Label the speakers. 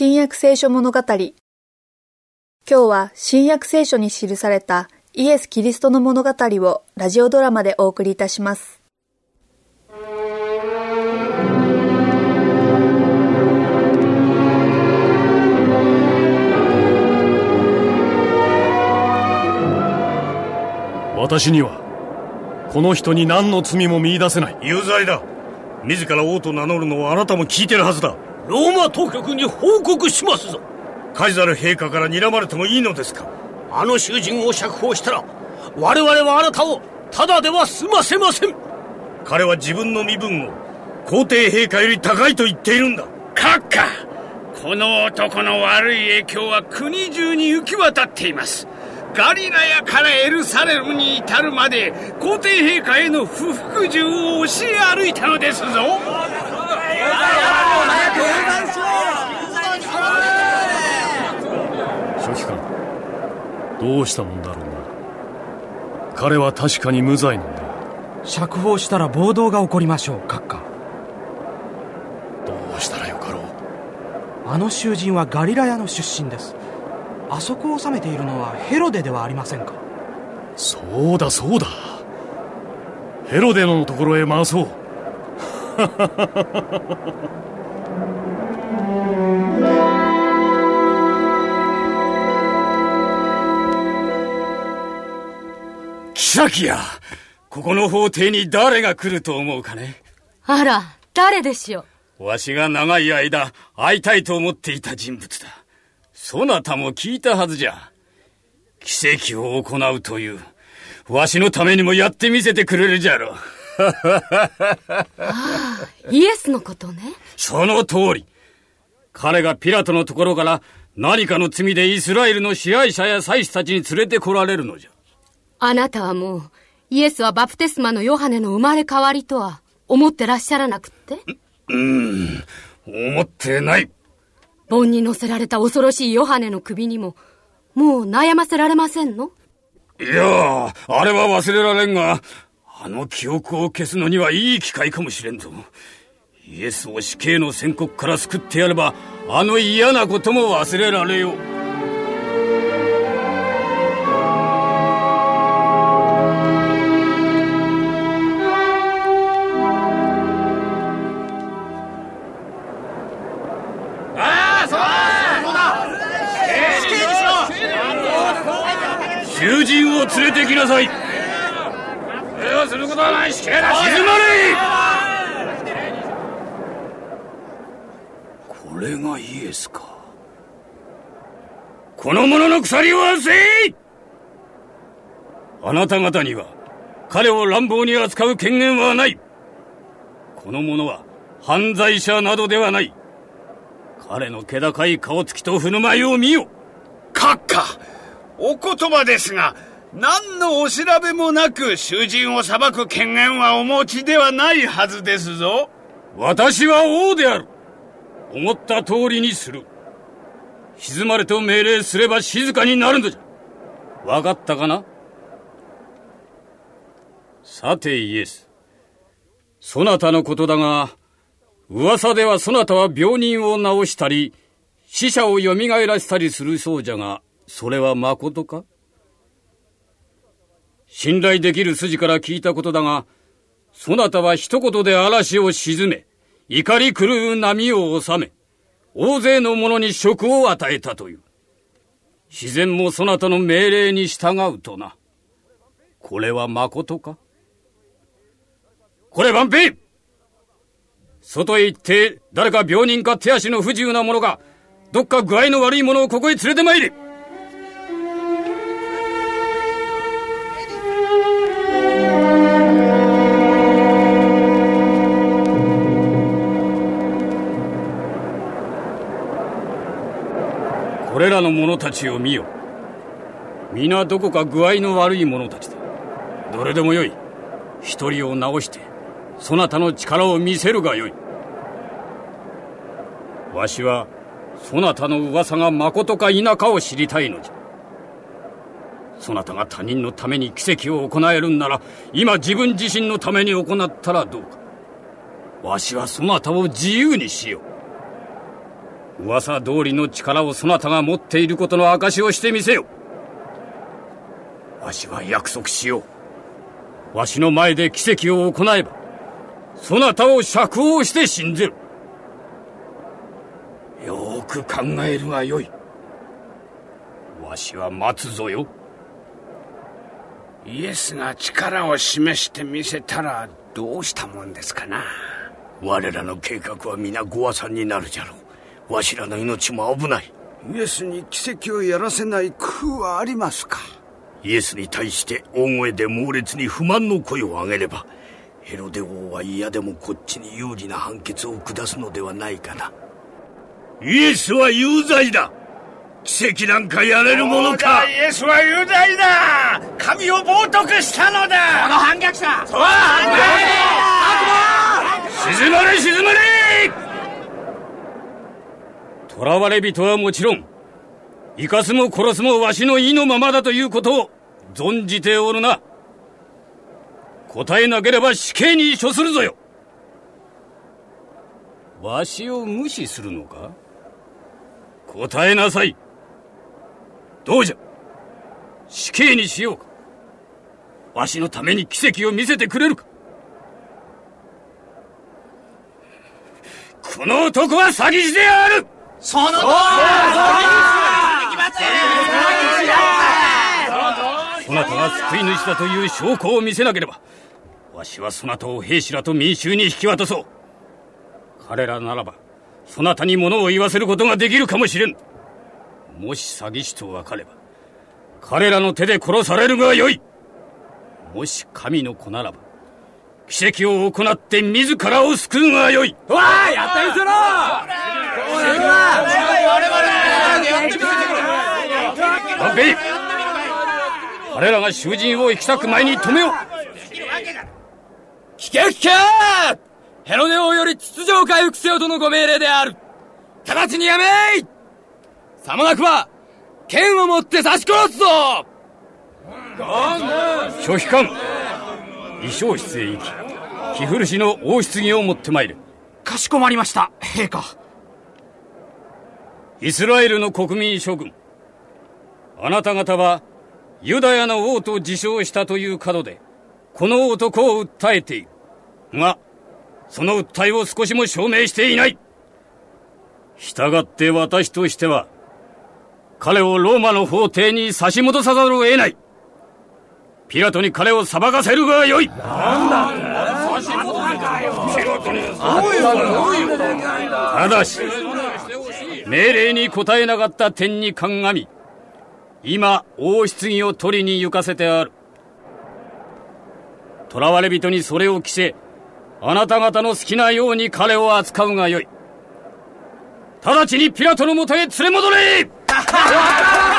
Speaker 1: 新約聖書物語。今日は新約聖書に記されたイエス・キリストの物語をラジオドラマでお送りいたします。
Speaker 2: 私にはこの人に何の罪も見出せない。
Speaker 3: 有罪だ。自ら王と名乗るのをあなたも聞いてるはずだ
Speaker 4: ローマ当局に報告しますぞ。
Speaker 3: カイザル陛下から睨まれてもいいのですか？
Speaker 4: あの囚人を釈放したら我々はあなたをただでは済ませません。
Speaker 3: 彼は自分の身分を皇帝陛下より高いと言っているんだ。
Speaker 5: 閣下この男の悪い影響は国中に行き渡っています。ガリラヤからエルサレムに至るまで皇帝陛下への不服従を教え歩いたのですぞ
Speaker 2: 書記官どうしたもんだろうな彼は確か？に無罪なんだ
Speaker 6: 釈放したら暴動が起こりましょう閣下
Speaker 2: どうしたらよか？ろう
Speaker 6: あの囚人はガリラヤの出身ですあそこを治めているのはヘロデではありませんか？
Speaker 2: そうだそうだヘロデのところへ回そう
Speaker 5: 妃や。ここの法廷に誰が来ると思うかね？
Speaker 7: あら、誰でしょう？
Speaker 5: わしが長い間会いたいと思っていた人物だ。そなたも聞いたはずじゃ。奇跡を行うという。わしのためにもやってみせてくれるじゃろ
Speaker 7: イエスのことね。
Speaker 5: その通り。彼がピラトのところから何かの罪でイスラエルの支配者や祭司たちに連れてこられるのじゃ。
Speaker 7: あなたはもう、イエスはバプテスマのヨハネの生まれ変わりとは思ってらっしゃらなくって。
Speaker 5: 思ってない
Speaker 7: 盆に乗せられた恐ろしいヨハネの首にも、もう悩ませられませんの
Speaker 5: いやあ、あれは忘れられんが、あの記憶を消すのにはいい機会かもしれんぞ。イエスを死刑の宣告から救ってやれば、あの嫌なことも忘れられよう。静まれ!これがイエスか。この者の鎖を外せ!あなた方には彼を乱暴に扱う権限はない。この者は犯罪者などではない。彼の気高い顔つきと振る舞いを見よ。
Speaker 8: 閣下お言葉ですが何のお調べもなく囚人を裁く権限はお持ちではないはずですぞ。
Speaker 5: 私は王である。思った通りにする。静まれと命令すれば静かになるのじゃ。分かったかな？さてイエス。そなたのことだが噂ではそなたは病人を治したり死者を蘇らせたりするそうじゃがそれはまことか？信頼できる筋から聞いたことだが、そなたは一言で嵐を鎮め、怒り狂う波を収め、大勢の者に職を与えたという。自然もそなたの命令に従うとな。これはまことか？これ万平外へ行って誰か病人か手足の不自由な者が、どっか具合の悪い者をここへ連れて参れこれらの者たちを見よ。皆どこか具合の悪い者たちだ。どれでもよい。一人を治して、そなたの力を見せるがよい。わしは、そなたの噂がまことか否かを知りたいのじゃ。そなたが他人のために奇跡を行えるんなら、今自分自身のために行ったらどうか。わしはそなたを自由にしよう。噂通りの力をそなたが持っていることの証をしてみせよ。わしは約束しよう。わしの前で奇跡を行えば、そなたを釈放して信ぜる。よーく考えるがよい。わしは待つぞよ。
Speaker 8: イエスが力を示してみせたらどうしたもんですかな
Speaker 3: 我らの計画は皆ご破産になるじゃろうわしらの命も危ない。
Speaker 8: イエスに奇跡をやらせない工夫はありますか？
Speaker 3: イエスに対して大声で猛烈に不満の声を上げればヘロデ王は嫌でもこっちに有利な判決を下すのではないかな。
Speaker 2: イエスは有罪だ。奇跡なんかやれるものか。
Speaker 8: イエスは有罪だ。神を冒涜したのだ。
Speaker 4: この反逆者。そう
Speaker 5: 静まれ静まれ囚われ人はもちろん生かすも殺すもわしの意のままだということを存じておるな。答えなければ死刑に処するぞよ。わしを無視するのか？答えなさい。どうじゃ？死刑にしようか。わしのために奇跡を見せてくれるか。この男は詐欺師である！
Speaker 4: その通り。
Speaker 5: そなたが救い主だという証拠を見せなければわしはそなたを兵士らと民衆に引き渡そう。彼らならばそなたに物を言わせることができるかもしれん。もし詐欺師と分かれば彼らの手で殺されるがよい。もし神の子ならば奇跡を行って自らを救うがよい。
Speaker 4: わあやったりすろ
Speaker 5: 待て彼らが囚人を行きたく前に止めよう
Speaker 4: 聞け聞けヘロネ王より秩序を回復せよとのご命令である直ちにやめいさもなくば剣を持って刺し殺すぞ
Speaker 5: 諸秘官衣装室へ行き着古しの王室着を持ってまいる
Speaker 6: かしこまりました陛下
Speaker 5: イスラエルの国民諸君あなた方はユダヤの王と自称したという角でこの男を訴えている。がその訴えを少しも証明していない。従って私としては彼をローマの法廷に差し戻さざるを得ない。ピラトに彼を裁かせるがよい。なんだ差し戻かよ。ピラトに。ただし命令に応えなかった点に鑑み今王室儀を取りに行かせてある。囚われ人にそれを着せあなた方の好きなように彼を扱うがよい。直ちにピラトのもとへ連れ戻れ!